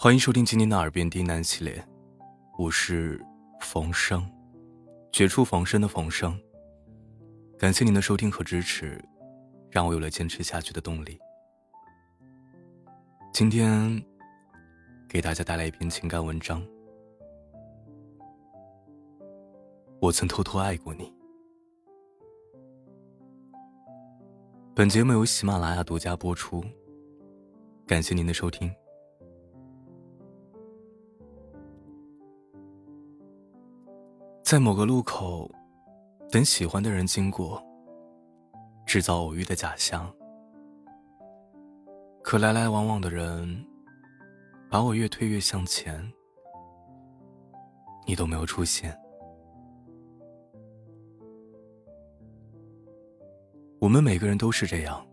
欢迎收听今天的《耳边低喃》系列，我是冯生，绝处逢生的冯生。感谢您的收听和支持，让我有了坚持下去的动力。今天给大家带来一篇情感文章。我曾偷偷爱过你。本节目由喜马拉雅独家播出，感谢您的收听。在某个路口，等喜欢的人经过，制造偶遇的假象。可来来往往的人，把我越推越向前，你都没有出现。我们每个人都是这样，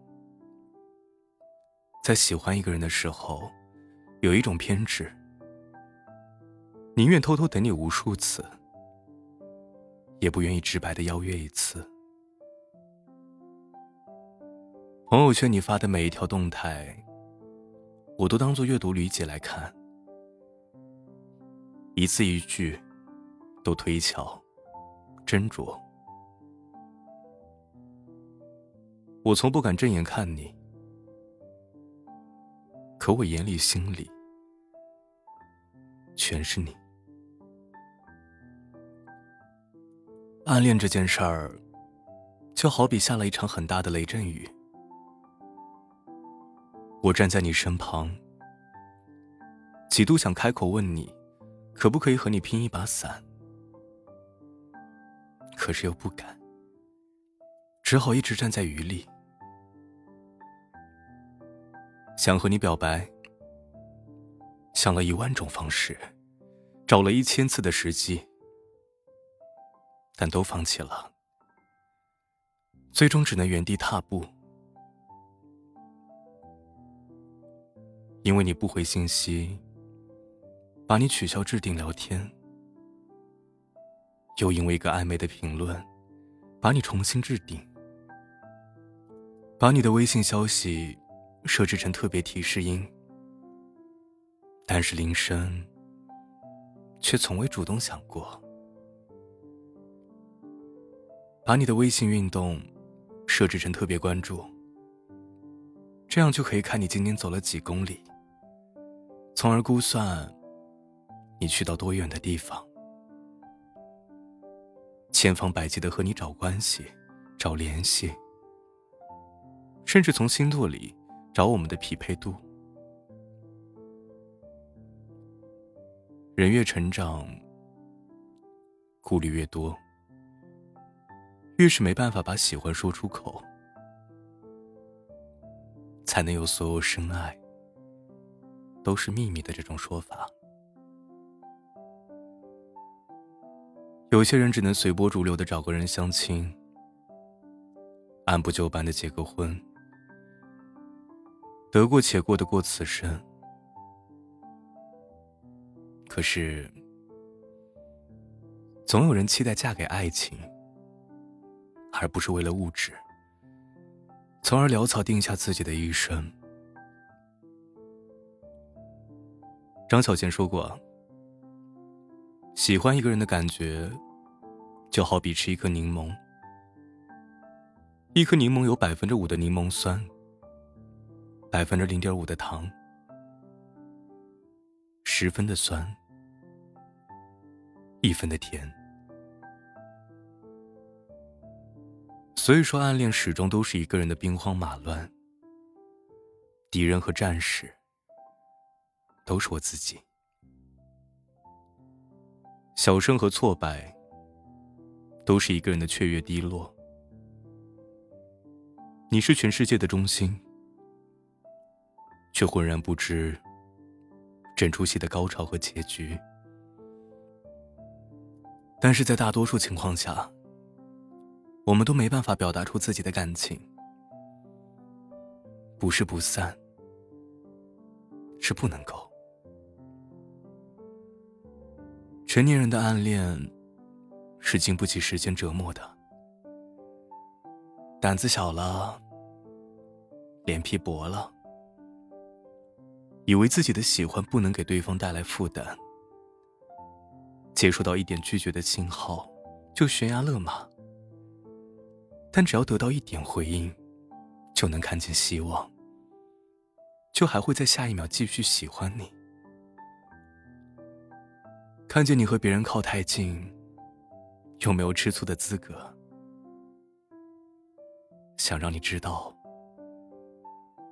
在喜欢一个人的时候，有一种偏执，宁愿偷偷等你无数次。也不愿意直白的邀约一次。朋友圈你发的每一条动态，我都当做阅读理解来看，一字一句都推敲、斟酌。我从不敢正眼看你，可我眼里心里全是你。暗恋这件事儿，就好比下了一场很大的雷阵雨。我站在你身旁，几度想开口问你，可不可以和你拼一把伞，可是又不敢，只好一直站在雨里。想和你表白，想了一万种方式，找了一千次的时机。但都放弃了，最终只能原地踏步，因为你不回信息，把你取消置顶聊天，又因为一个暧昧的评论，把你重新置顶，把你的微信消息设置成特别提示音，但是铃声却从未主动响过。把你的微信运动设置成特别关注，这样就可以看你今天走了几公里，从而估算你去到多远的地方。千方百计的和你找关系、找联系，甚至从星座里找我们的匹配度。人越成长，顾虑越多。越是没办法把喜欢说出口，才能有所有深爱都是秘密的这种说法。有些人只能随波逐流的找个人相亲，按部就班的结个婚，得过且过的过此生。可是，总有人期待嫁给爱情。而不是为了物质，从而潦草定下自己的一生。张小娴说过：“喜欢一个人的感觉，就好比吃一颗柠檬。一颗柠檬有百分之五的柠檬酸，百分之零点五的糖，十分的酸，一分的甜。”所以说，暗恋始终都是一个人的兵荒马乱。敌人和战士都是我自己。小胜和挫败都是一个人的雀跃低落。你是全世界的中心，却浑然不知整出戏的高潮和结局。但是在大多数情况下。我们都没办法表达出自己的感情，不是不散，是不能够。成年人的暗恋是经不起时间折磨的，胆子小了，脸皮薄了，以为自己的喜欢不能给对方带来负担，接触到一点拒绝的信号就悬崖勒马，但只要得到一点回应，就能看见希望，就还会在下一秒继续喜欢你。看见你和别人靠太近，又没有吃醋的资格，想让你知道，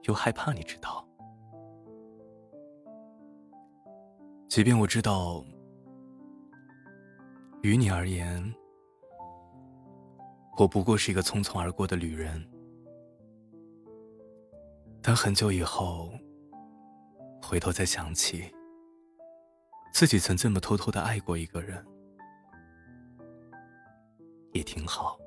又害怕你知道。即便我知道，于你而言，我不过是一个匆匆而过的旅人，但很久以后，回头再想起。自己曾这么偷偷的爱过一个人，也挺好。